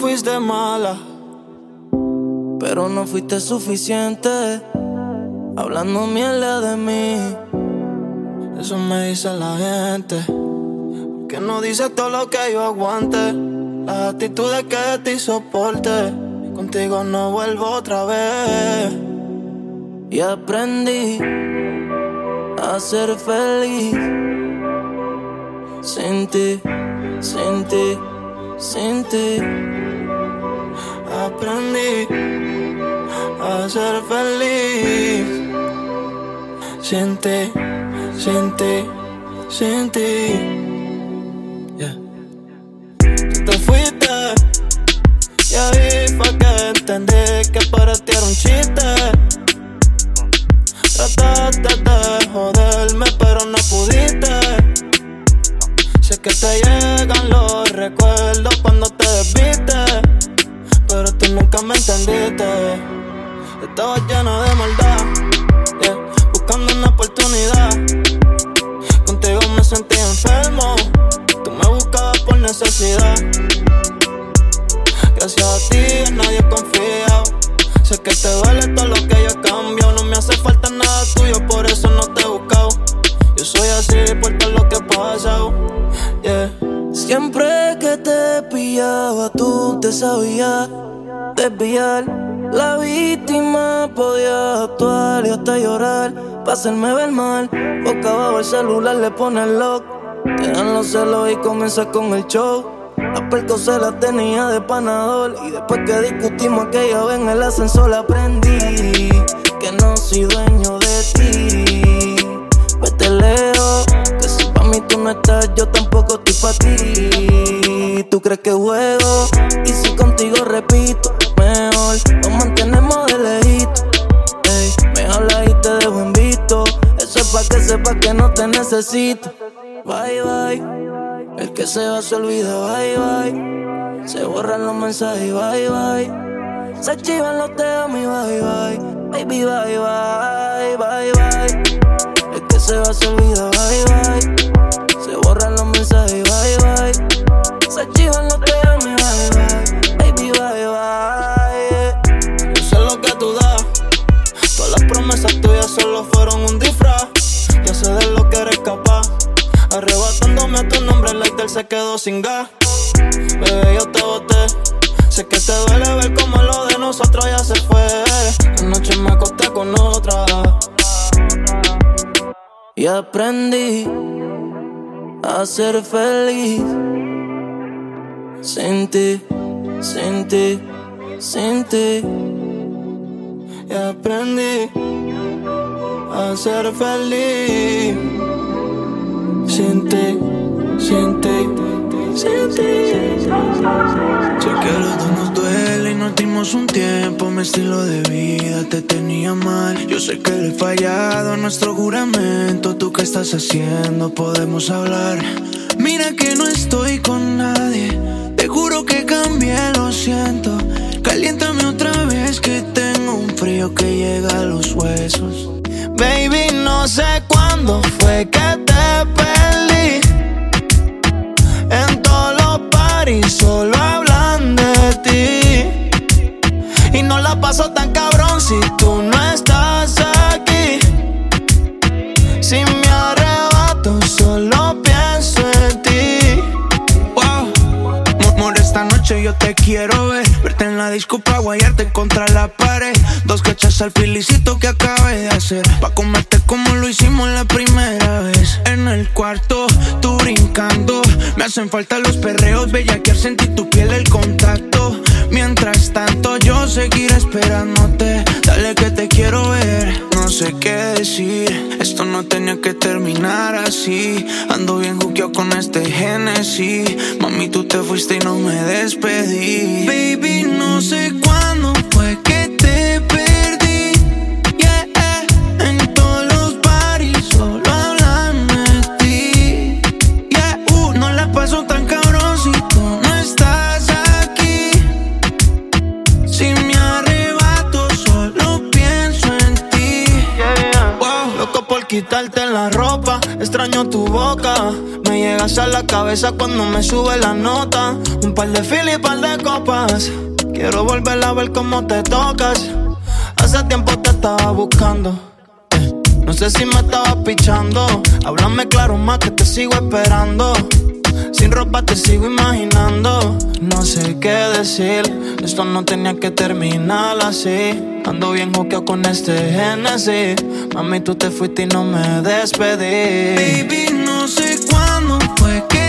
fuiste mala, pero no fuiste suficiente. Hablando mierda de mí, eso me dice la gente. Que no dice todo lo que yo aguante. Las actitudes que de ti soporte. Contigo no vuelvo otra vez. Y aprendí a ser feliz. Sin ti, sin ti, sin ti. Aprendí a ser feliz. Sin sin ti, sin ti. Yeah. Te fuiste. Y ahí fue que entendí que para ti era un chiste. Trataste de joderme, pero no pudiste. Sé que te llegan los recuerdos cuando te desviste. Pero tú nunca me entendiste. Estaba lleno de maldad, sentí enfermo. Tú me buscabas por necesidad. Gracias a ti en nadie he confiado. Sé que te duele todo lo que yo cambio. No me hace falta nada tuyo, por eso no te he buscado. Yo soy así por todo lo que he pasado. Yeah. Siempre que te pillaba, tú te sabías desviar. La víctima podía actuar y hasta llorar. Pa' hacerme ver mal. Boca abajo el celular le pone el lock. Quedan los celos y comienza con el show. La perco se la tenía de panador. Y después que discutimos aquella vez en el ascensor, aprendí que no soy dueño de ti. Vete lejos, que si pa' mí tú no estás, yo tampoco estoy pa' ti. Tú crees que juego, y si contigo repito, nos mantenemos de lejito. Ey, me hablas y te dejo en visto. Eso es pa' que sepas que no te necesito. Bye, bye. El que se va se olvida, bye, bye. Se borran los mensajes, bye, bye. Se archivan los temas, mi bye, bye. Baby, bye, bye, bye, bye. El que se va se olvida, bye, bye. Se quedó sin gas. Bebé, yo te boté. Sé que te duele ver como lo de nosotros ya se fue. Anoche me acosté con otra. Y aprendí a ser feliz. Sin ti, sin ti, sin ti. Y aprendí a ser feliz. Sin ti, sin ti. Sé que los dos nos duele y nos dimos un tiempo. Mi estilo de vida te tenía mal. Yo sé que le he fallado a nuestro juramento. ¿Tú qué estás haciendo? Podemos hablar. Mira que no estoy con nadie. Te juro que cambié, lo siento. Caliéntame otra vez que tengo un frío que llega a los huesos. Baby, no sé cuándo fue que te perdí. Te quiero ver. Verte en la disco guayarte contra la pared. Dos cachas al felicito que acabé de hacer. Pa' comerte como lo hicimos la primera vez. En el cuarto, tú brincando. Me hacen falta los perreos, bella que sentí tu piel el contacto. Mientras tanto, yo seguiré esperándote. Dale que te quiero ver. No sé qué decir. Esto no tenía que terminar así. Ando bien juqueado con este Genesis. Mami, tú te fuiste y no me despedí. Baby, no sé cuándo fue que quitarte la ropa. Extraño tu boca. Me llegas a la cabeza cuando me sube la nota. Un par de fil y par de copas. Quiero volver a ver cómo te tocas. Hace tiempo te estaba buscando. Eh, no sé si me estabas pichando. Háblame claro más que te sigo esperando. Sin ropa te sigo imaginando. No sé qué decir. Esto no tenía que terminar así. Ando bien joqueado con este Genesis. Mami, tú te fuiste y no me despedí. Baby, no sé cuándo fue que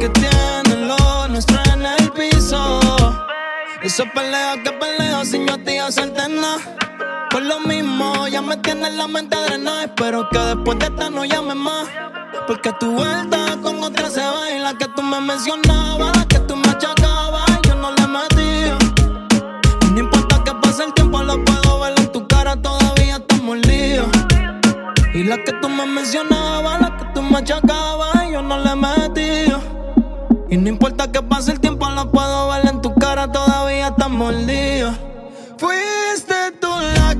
que tienen lo nuestro en el piso. Eso pelea que peleo sin yo a ti nada. Por lo mismo, ya me tienes la mente drenada. Espero que después de esta no llames más. Porque tu vuelta con otra se va y la que tú me mencionabas, la que tú me achacabas, yo no le metía. Y no importa que pase el tiempo, lo puedo ver en tu cara, todavía estamos líos. Y la que tú me mencionabas, la que tú me achacabas, yo no le metía. No importa que pase el tiempo, lo puedo ver en tu cara, todavía estamos líos. Fuiste tú la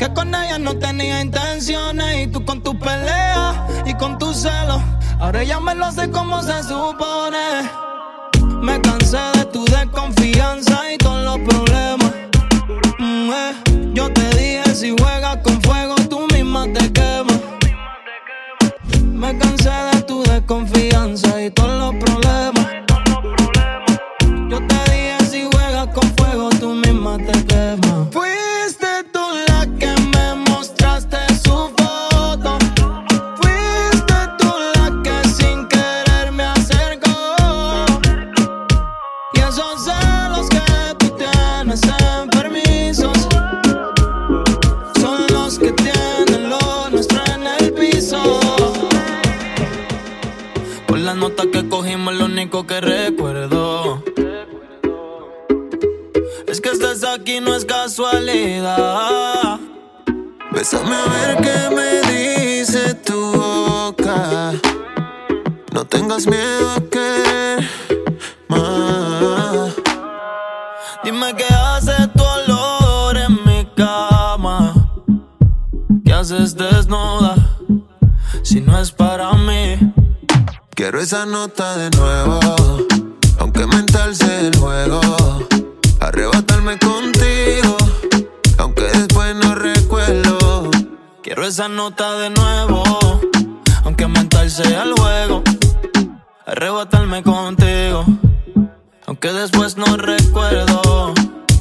Que con ella no tenía intenciones. Y tú con tu pelea y con tu celo. Ahora ya me lo sé como se supone. Me cansé de tu desconfianza y todos los problemas. Mm, eh, Yo te dije si juegas con fuego, tú misma te quemas. Me cansé de tu desconfianza y todos los problemas. Es que estés aquí no es casualidad. Bésame a ver qué me dice tu boca. No tengas miedo a querer más. Dime qué hace tu olor en mi cama. ¿Qué haces desnuda si no es para mí? Quiero esa nota de nuevo, aunque mental sea el juego. Arrebatarme contigo, aunque después no recuerdo. Quiero esa nota de nuevo, aunque mental sea el juego. Arrebatarme contigo, aunque después no recuerdo.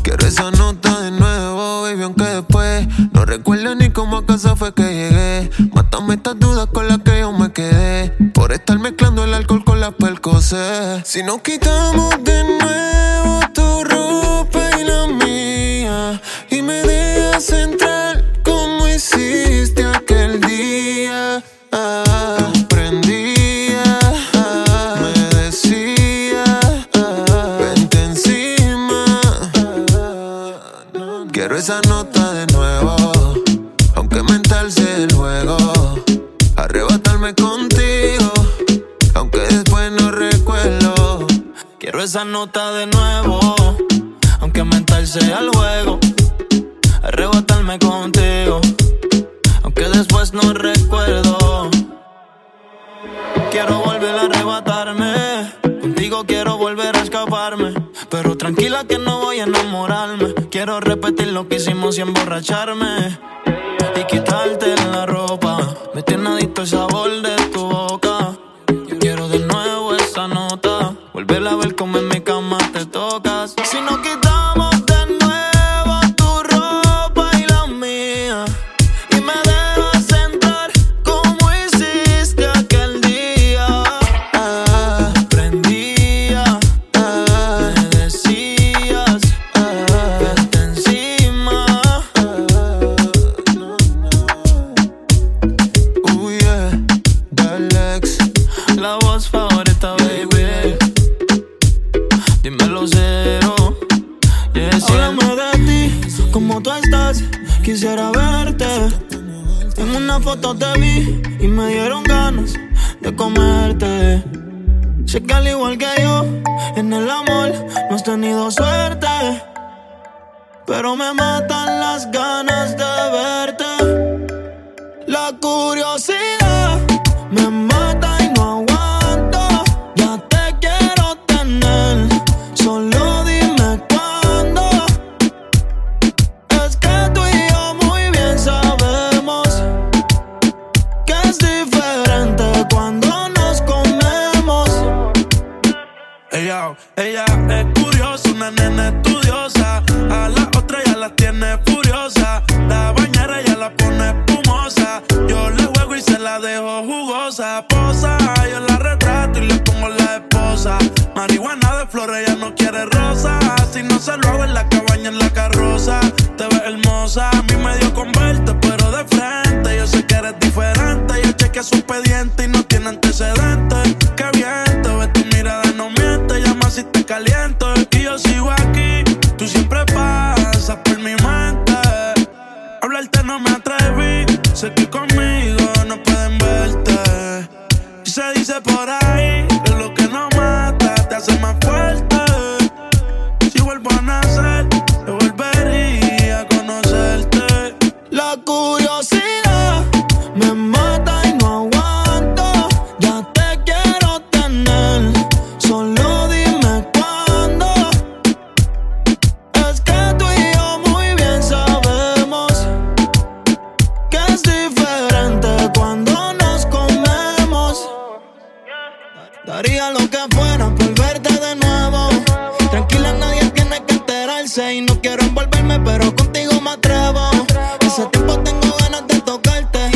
Quiero esa nota de nuevo, baby, aunque después no recuerdo ni cómo a casa fue que llegué. Mátame estas dudas con las que yo me quedé. Por estar mezclando el alcohol con las percocé. Si nos quitamos de nuevo esa nota de nuevo. Aunque mental sea el juego. Arrebatarme contigo. Aunque después no recuerdo. Quiero volver a arrebatarme. Contigo quiero volver a escaparme. Pero tranquila que no voy a enamorarme. Quiero repetir lo que hicimos y emborracharme. Y quitarte la ropa. Me tiene adicto el sabor de tocas. Si no ganas de comerte. Sé que al igual que yo, en el amor no has tenido suerte. Pero me matan las ganas de verte. Tiene furiosa. La bañera ya la pone espumosa. Yo le juego y se la dejo jugosa. Posa, yo la retrato y le pongo la esposa. Marihuana de flores, ella no quiere rosa. Si no se lo hago en la cabaña,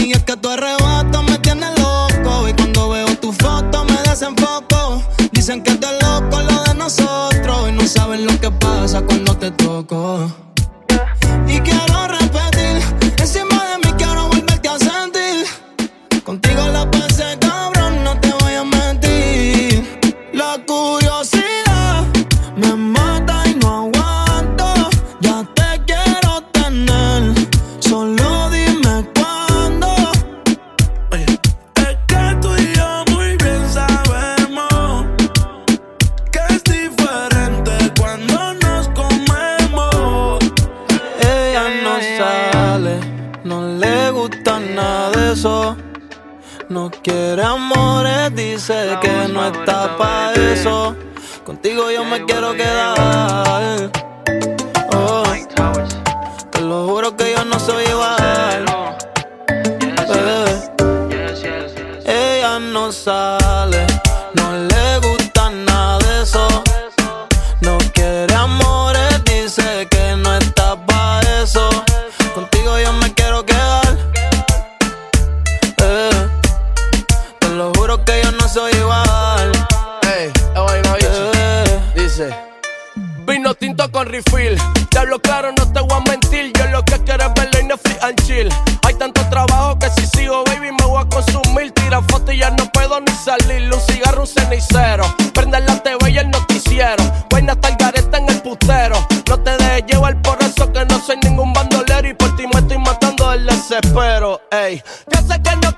Y es que arrebato No quiere amores, dice que no está pa' eso. Contigo yo me quiero quedar. Oh, te lo juro que yo no soy igual. Bebé. Ella no sale, no soy igual. Ey, bicho. Eh, Dice. Vino tinto con refill. Te hablo claro, no te voy a mentir. Yo lo que quiero es verlo y Netflix and chill. Hay tanto trabajo que si sigo, baby, me voy a consumir. Tira fotos y ya no puedo ni salir. Un cigarro, un cenicero. Prende la TV y el noticiero. Buena hasta el gareta en el putero. No te dejes llevar por eso que no soy ningún bandolero. Y por ti me estoy matando del desespero. Ey, yo sé que no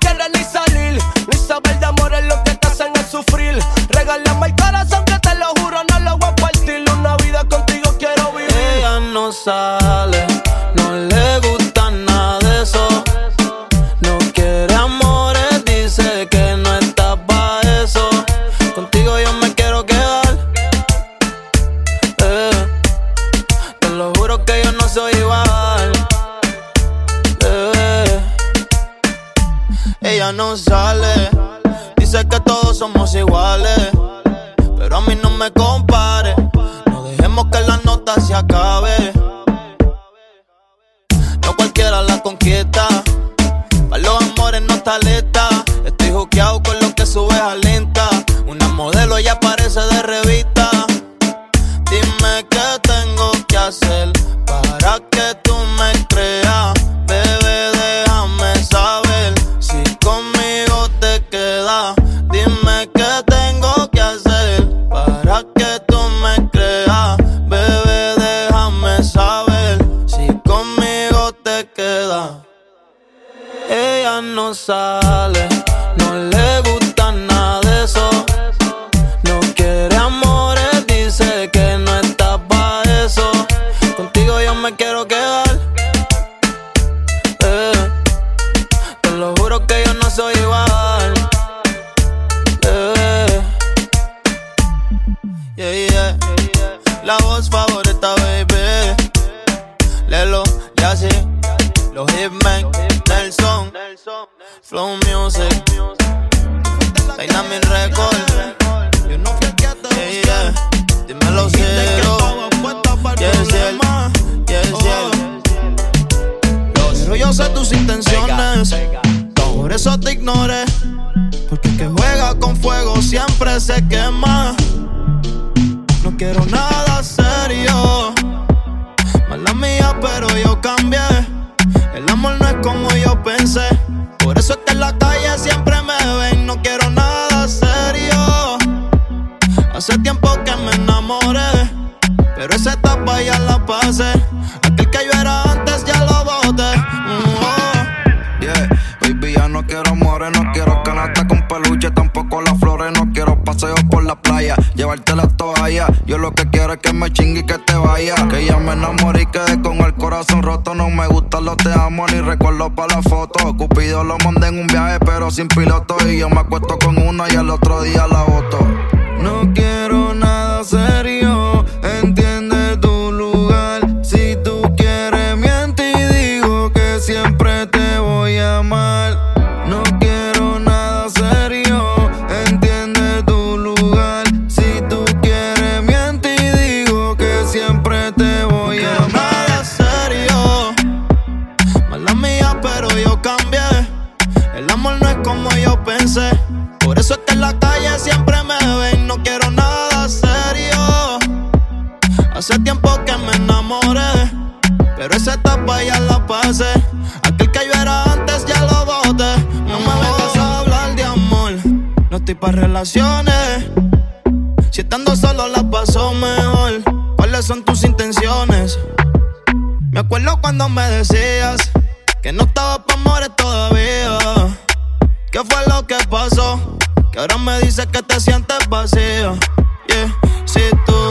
Regálame el corazón que te lo juro, no lo voy a partir. Una vida contigo quiero vivir. Ella no sale you are. pero yo cambié. El amor no es como yo pensé. me chingue y que te vaya. Que ya me enamoré y quedé con el corazón roto. No me gustan los te amo ni recuerdo para la foto. Cupido lo mandé en un viaje, pero sin piloto. Y yo me acuesto con una y al otro día la voto. estoy pa' relaciones. Si estando solo la paso mejor, ¿cuáles son tus intenciones? Me acuerdo cuando me decías que no estaba pa' amores todavía. ¿Qué fue lo que pasó? Que ahora me dices que te sientes vacío Yeah, si tú